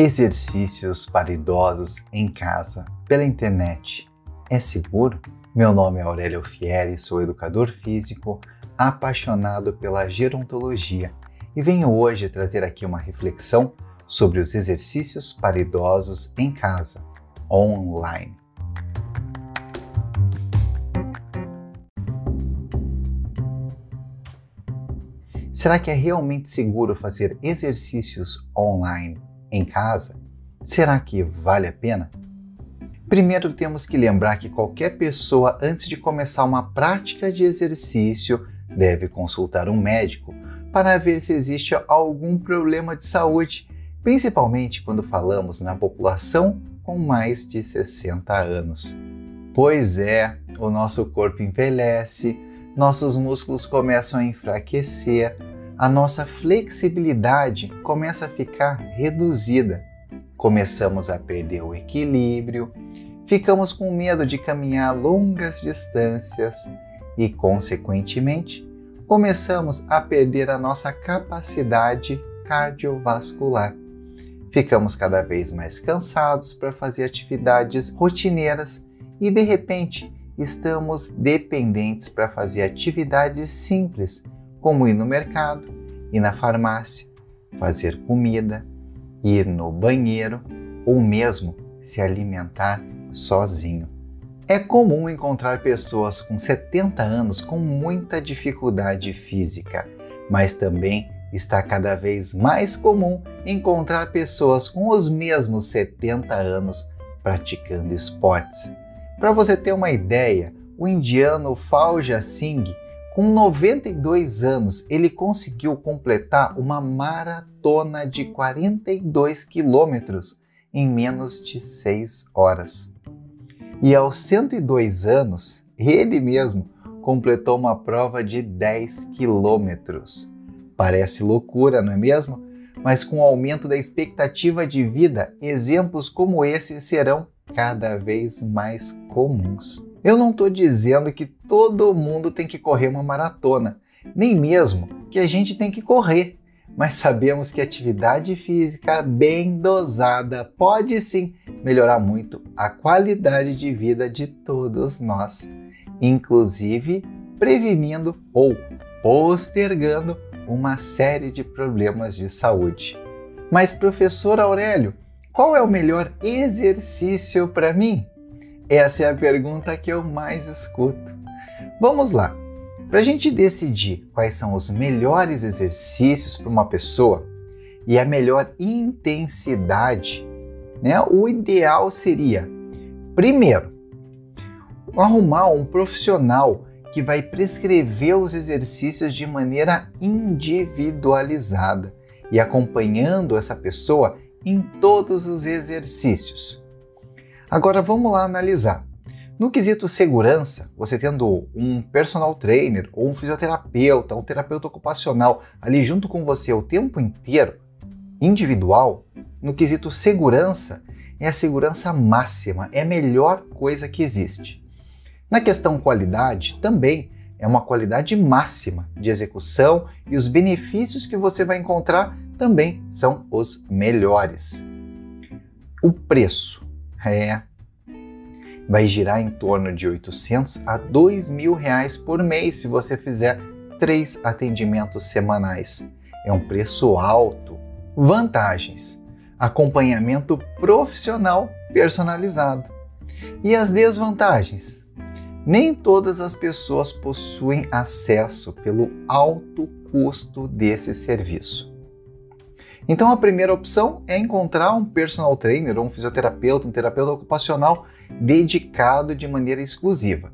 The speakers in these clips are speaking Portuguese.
Exercícios para idosos em casa, pela internet, é seguro? Meu nome é Aurélio Fieri, sou educador físico, apaixonado pela gerontologia e venho hoje trazer aqui uma reflexão sobre os exercícios para idosos em casa, online. Será que é realmente seguro fazer exercícios online em casa? Será que vale a pena? Primeiro temos que lembrar que qualquer pessoa, antes de começar uma prática de exercício, deve consultar um médico para ver se existe algum problema de saúde, principalmente quando falamos na população com mais de 60 anos. Pois é, o nosso corpo envelhece, nossos músculos começam a enfraquecer, a nossa flexibilidade começa a ficar reduzida. Começamos a perder o equilíbrio, ficamos com medo de caminhar longas distâncias e, consequentemente, começamos a perder a nossa capacidade cardiovascular. Ficamos cada vez mais cansados para fazer atividades rotineiras e, de repente, estamos dependentes para fazer atividades simples como ir no mercado, ir na farmácia, fazer comida, ir no banheiro ou mesmo se alimentar sozinho. É comum encontrar pessoas com 70 anos com muita dificuldade física, mas também está cada vez mais comum encontrar pessoas com os mesmos 70 anos praticando esportes. Para você ter uma ideia, o indiano Falja Singh com 92 anos, ele conseguiu completar uma maratona de 42 quilômetros em menos de 6 horas. E aos 102 anos, ele mesmo completou uma prova de 10 quilômetros. Parece loucura, não é mesmo? Mas com o aumento da expectativa de vida, exemplos como esse serão cada vez mais comuns. Eu não estou dizendo que todo mundo tem que correr uma maratona, nem mesmo que a gente tem que correr, mas sabemos que atividade física bem dosada pode sim melhorar muito a qualidade de vida de todos nós, inclusive prevenindo ou postergando uma série de problemas de saúde. Mas, professor Aurélio, qual é o melhor exercício para mim? Essa é a pergunta que eu mais escuto. Vamos lá. Para a gente decidir quais são os melhores exercícios para uma pessoa e a melhor intensidade, né, o ideal seria, primeiro, arrumar um profissional que vai prescrever os exercícios de maneira individualizada e acompanhando essa pessoa em todos os exercícios. Agora vamos lá analisar. No quesito segurança, você tendo um personal trainer ou um fisioterapeuta, um terapeuta ocupacional ali junto com você o tempo inteiro, individual, no quesito segurança, é a segurança máxima, é a melhor coisa que existe. Na questão qualidade, também é uma qualidade máxima de execução e os benefícios que você vai encontrar também são os melhores. O preço é, vai girar em torno de 800 a 2 mil reais por mês se você fizer três atendimentos semanais. É um preço alto. Vantagens: acompanhamento profissional personalizado. E as desvantagens? Nem todas as pessoas possuem acesso pelo alto custo desse serviço. Então a primeira opção é encontrar um personal trainer um fisioterapeuta, um terapeuta ocupacional dedicado de maneira exclusiva.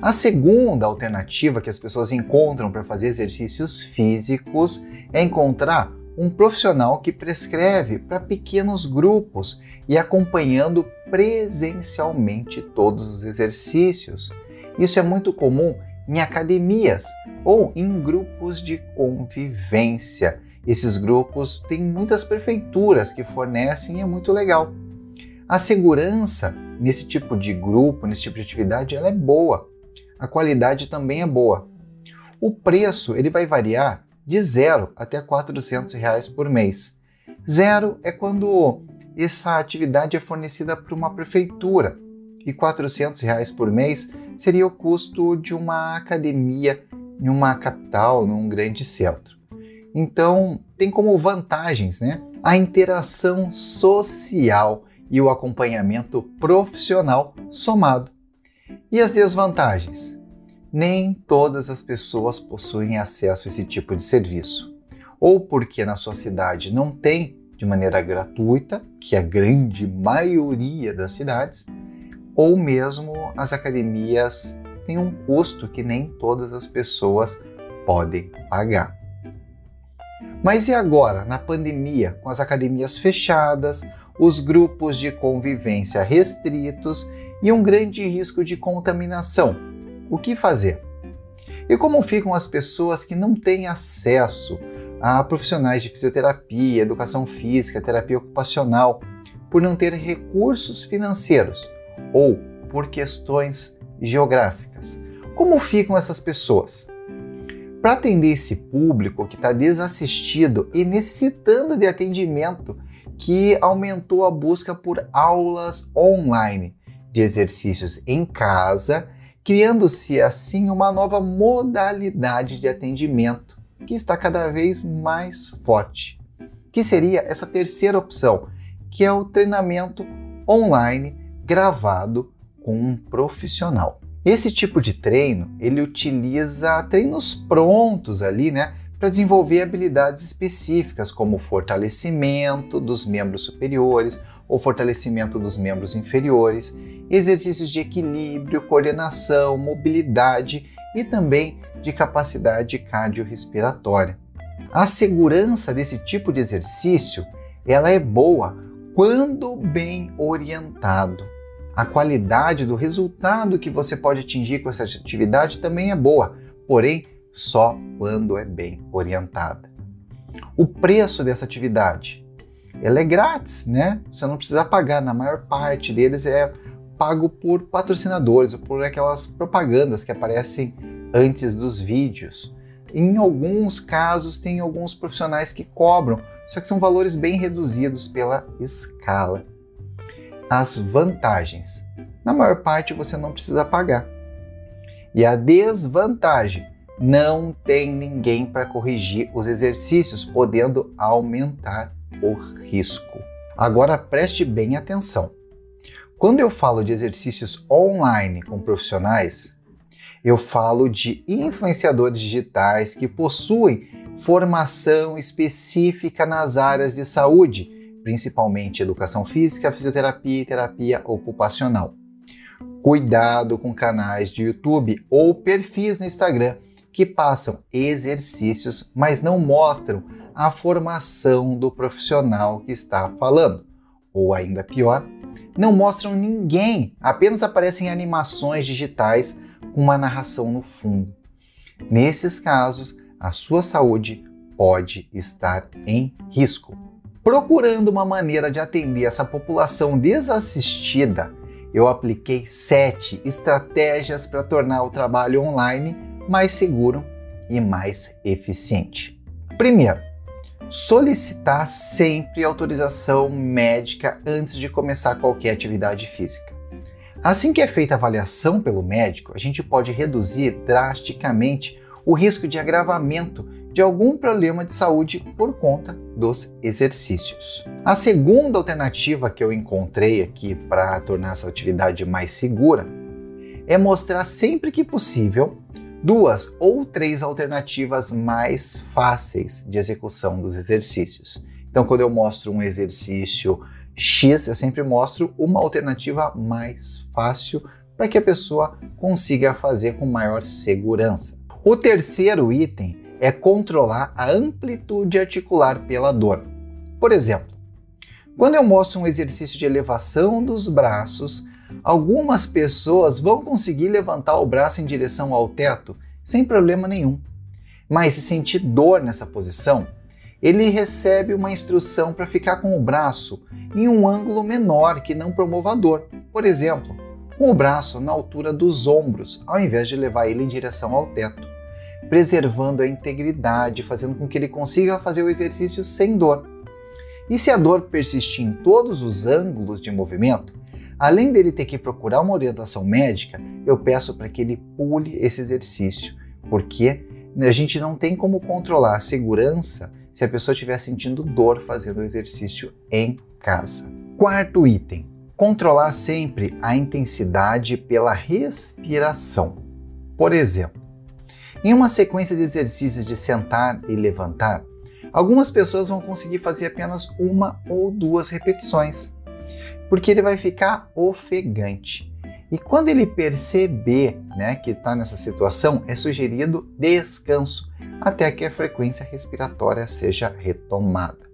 A segunda alternativa que as pessoas encontram para fazer exercícios físicos é encontrar um profissional que prescreve para pequenos grupos e acompanhando presencialmente todos os exercícios. Isso é muito comum em academias ou em grupos de convivência esses grupos têm muitas prefeituras que fornecem e é muito legal. A segurança nesse tipo de grupo, nesse tipo de atividade, ela é boa. A qualidade também é boa. O preço ele vai variar de 0 até 400 reais por mês. Zero é quando essa atividade é fornecida por uma prefeitura e 400 reais por mês seria o custo de uma academia em uma capital, num grande centro. Então, tem como vantagens né, a interação social e o acompanhamento profissional somado. E as desvantagens? Nem todas as pessoas possuem acesso a esse tipo de serviço. Ou porque na sua cidade não tem de maneira gratuita, que é a grande maioria das cidades, ou mesmo as academias têm um custo que nem todas as pessoas podem pagar. Mas e agora, na pandemia, com as academias fechadas, os grupos de convivência restritos e um grande risco de contaminação? O que fazer? E como ficam as pessoas que não têm acesso a profissionais de fisioterapia, educação física, terapia ocupacional, por não ter recursos financeiros ou por questões geográficas. Como ficam essas pessoas? Para atender esse público que está desassistido e necessitando de atendimento, que aumentou a busca por aulas online de exercícios em casa, criando-se assim uma nova modalidade de atendimento que está cada vez mais forte, que seria essa terceira opção, que é o treinamento online gravado com um profissional. Esse tipo de treino, ele utiliza treinos prontos ali, né, para desenvolver habilidades específicas como fortalecimento dos membros superiores ou fortalecimento dos membros inferiores, exercícios de equilíbrio, coordenação, mobilidade e também de capacidade cardiorrespiratória. A segurança desse tipo de exercício, ela é boa quando bem orientado. A qualidade do resultado que você pode atingir com essa atividade também é boa, porém só quando é bem orientada. O preço dessa atividade, ela é grátis, né? Você não precisa pagar, na maior parte deles é pago por patrocinadores ou por aquelas propagandas que aparecem antes dos vídeos. Em alguns casos, tem alguns profissionais que cobram, só que são valores bem reduzidos pela escala as vantagens. Na maior parte você não precisa pagar. E a desvantagem, não tem ninguém para corrigir os exercícios, podendo aumentar o risco. Agora preste bem atenção. Quando eu falo de exercícios online com profissionais, eu falo de influenciadores digitais que possuem formação específica nas áreas de saúde principalmente educação física, fisioterapia e terapia ocupacional. Cuidado com canais de YouTube ou perfis no Instagram que passam exercícios, mas não mostram a formação do profissional que está falando. Ou ainda pior, não mostram ninguém, apenas aparecem animações digitais com uma narração no fundo. Nesses casos, a sua saúde pode estar em risco. Procurando uma maneira de atender essa população desassistida, eu apliquei sete estratégias para tornar o trabalho online mais seguro e mais eficiente. Primeiro, solicitar sempre autorização médica antes de começar qualquer atividade física. Assim que é feita a avaliação pelo médico, a gente pode reduzir drasticamente o risco de agravamento de algum problema de saúde por conta dos exercícios. A segunda alternativa que eu encontrei aqui para tornar essa atividade mais segura é mostrar sempre que possível duas ou três alternativas mais fáceis de execução dos exercícios. Então, quando eu mostro um exercício X, eu sempre mostro uma alternativa mais fácil para que a pessoa consiga fazer com maior segurança. O terceiro item é controlar a amplitude articular pela dor. Por exemplo, quando eu mostro um exercício de elevação dos braços, algumas pessoas vão conseguir levantar o braço em direção ao teto sem problema nenhum. Mas se sentir dor nessa posição, ele recebe uma instrução para ficar com o braço em um ângulo menor que não promova dor. Por exemplo, com o braço na altura dos ombros, ao invés de levar ele em direção ao teto preservando a integridade, fazendo com que ele consiga fazer o exercício sem dor. E se a dor persistir em todos os ângulos de movimento, além dele ter que procurar uma orientação médica, eu peço para que ele pule esse exercício, porque a gente não tem como controlar a segurança se a pessoa estiver sentindo dor fazendo o exercício em casa. Quarto item: controlar sempre a intensidade pela respiração. Por exemplo, em uma sequência de exercícios de sentar e levantar, algumas pessoas vão conseguir fazer apenas uma ou duas repetições, porque ele vai ficar ofegante. E quando ele perceber né, que está nessa situação, é sugerido descanso até que a frequência respiratória seja retomada.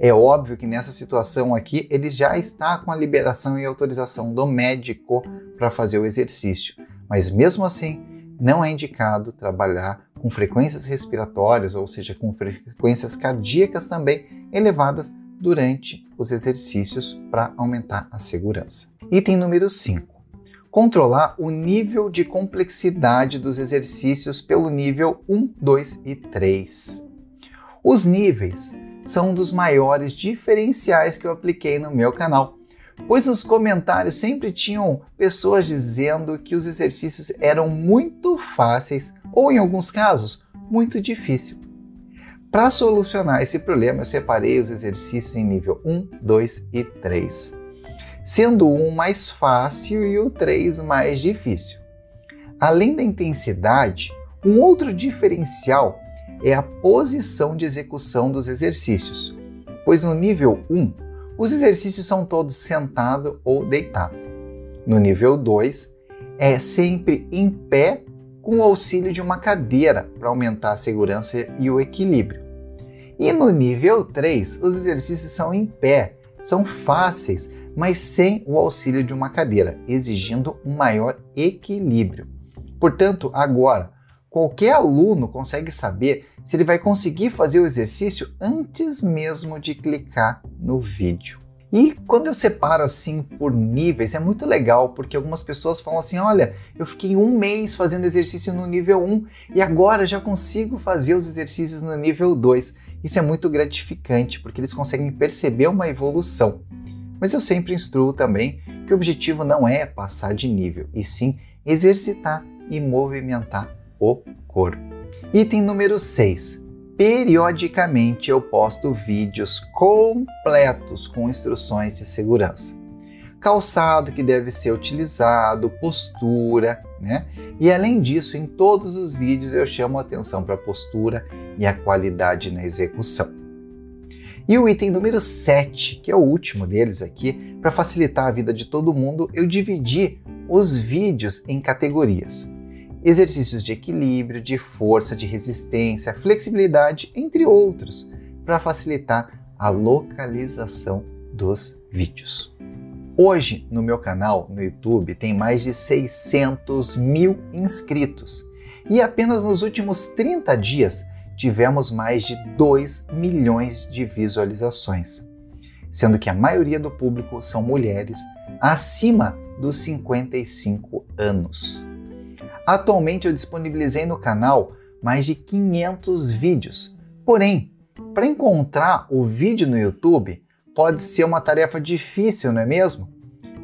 É óbvio que nessa situação aqui ele já está com a liberação e autorização do médico para fazer o exercício, mas mesmo assim não é indicado trabalhar com frequências respiratórias, ou seja, com frequências cardíacas também elevadas durante os exercícios para aumentar a segurança. Item número 5. Controlar o nível de complexidade dos exercícios pelo nível 1, 2 e 3. Os níveis são um dos maiores diferenciais que eu apliquei no meu canal pois nos comentários sempre tinham pessoas dizendo que os exercícios eram muito fáceis ou, em alguns casos, muito difíceis. Para solucionar esse problema, eu separei os exercícios em nível 1, 2 e 3, sendo o 1 mais fácil e o 3 mais difícil. Além da intensidade, um outro diferencial é a posição de execução dos exercícios, pois no nível 1 os exercícios são todos sentado ou deitado. No nível 2, é sempre em pé com o auxílio de uma cadeira para aumentar a segurança e o equilíbrio. E no nível 3, os exercícios são em pé, são fáceis, mas sem o auxílio de uma cadeira, exigindo um maior equilíbrio. Portanto, agora, qualquer aluno consegue saber se ele vai conseguir fazer o exercício antes mesmo de clicar no vídeo. E quando eu separo assim por níveis, é muito legal, porque algumas pessoas falam assim: olha, eu fiquei um mês fazendo exercício no nível 1 e agora já consigo fazer os exercícios no nível 2. Isso é muito gratificante, porque eles conseguem perceber uma evolução. Mas eu sempre instruo também que o objetivo não é passar de nível, e sim exercitar e movimentar o corpo. Item número 6. Periodicamente eu posto vídeos completos com instruções de segurança. Calçado que deve ser utilizado, postura, né? E além disso, em todos os vídeos eu chamo atenção para a postura e a qualidade na execução. E o item número 7, que é o último deles aqui, para facilitar a vida de todo mundo, eu dividi os vídeos em categorias exercícios de equilíbrio, de força, de resistência, flexibilidade, entre outros, para facilitar a localização dos vídeos. Hoje, no meu canal no YouTube, tem mais de 600 mil inscritos e apenas nos últimos 30 dias tivemos mais de 2 milhões de visualizações, sendo que a maioria do público são mulheres acima dos 55 anos. Atualmente eu disponibilizei no canal mais de 500 vídeos. Porém, para encontrar o vídeo no YouTube pode ser uma tarefa difícil, não é mesmo?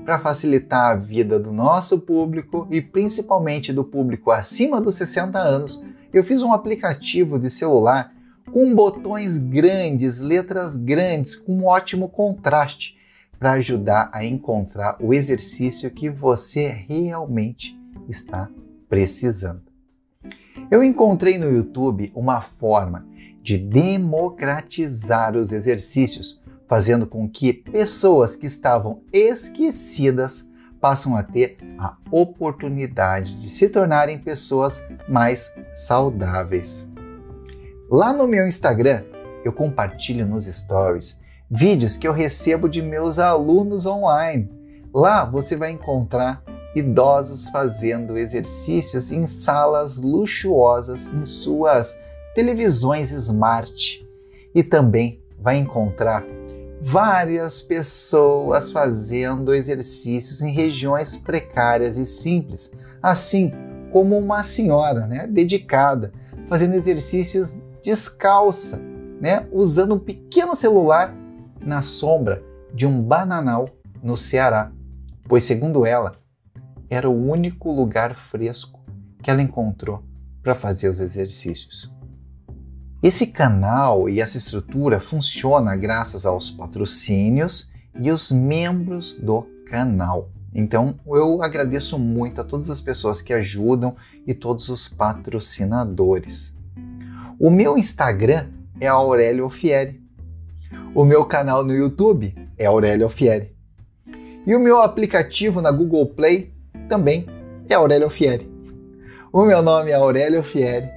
Para facilitar a vida do nosso público e principalmente do público acima dos 60 anos, eu fiz um aplicativo de celular com botões grandes, letras grandes, com um ótimo contraste para ajudar a encontrar o exercício que você realmente está precisando. Eu encontrei no YouTube uma forma de democratizar os exercícios, fazendo com que pessoas que estavam esquecidas passam a ter a oportunidade de se tornarem pessoas mais saudáveis. Lá no meu Instagram, eu compartilho nos stories vídeos que eu recebo de meus alunos online. Lá você vai encontrar idosos fazendo exercícios em salas luxuosas em suas televisões smart. E também vai encontrar várias pessoas fazendo exercícios em regiões precárias e simples, assim como uma senhora, né, dedicada, fazendo exercícios descalça, né, usando um pequeno celular na sombra de um bananal no Ceará, pois, segundo ela, era o único lugar fresco que ela encontrou para fazer os exercícios. Esse canal e essa estrutura funciona graças aos patrocínios e os membros do canal. Então, eu agradeço muito a todas as pessoas que ajudam e todos os patrocinadores. O meu Instagram é Aurélio Fieri. O meu canal no YouTube é Aurélio Fieri. E o meu aplicativo na Google Play também é Aurélio Fieri. O meu nome é Aurélio Fieri.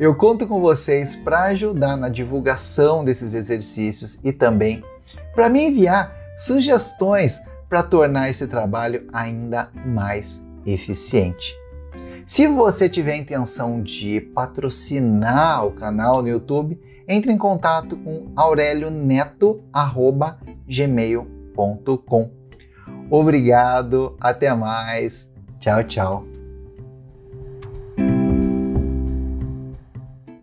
Eu conto com vocês para ajudar na divulgação desses exercícios e também para me enviar sugestões para tornar esse trabalho ainda mais eficiente. Se você tiver intenção de patrocinar o canal no YouTube, entre em contato com aurelioneto@gmail.com. Obrigado, até mais. Tchau, tchau.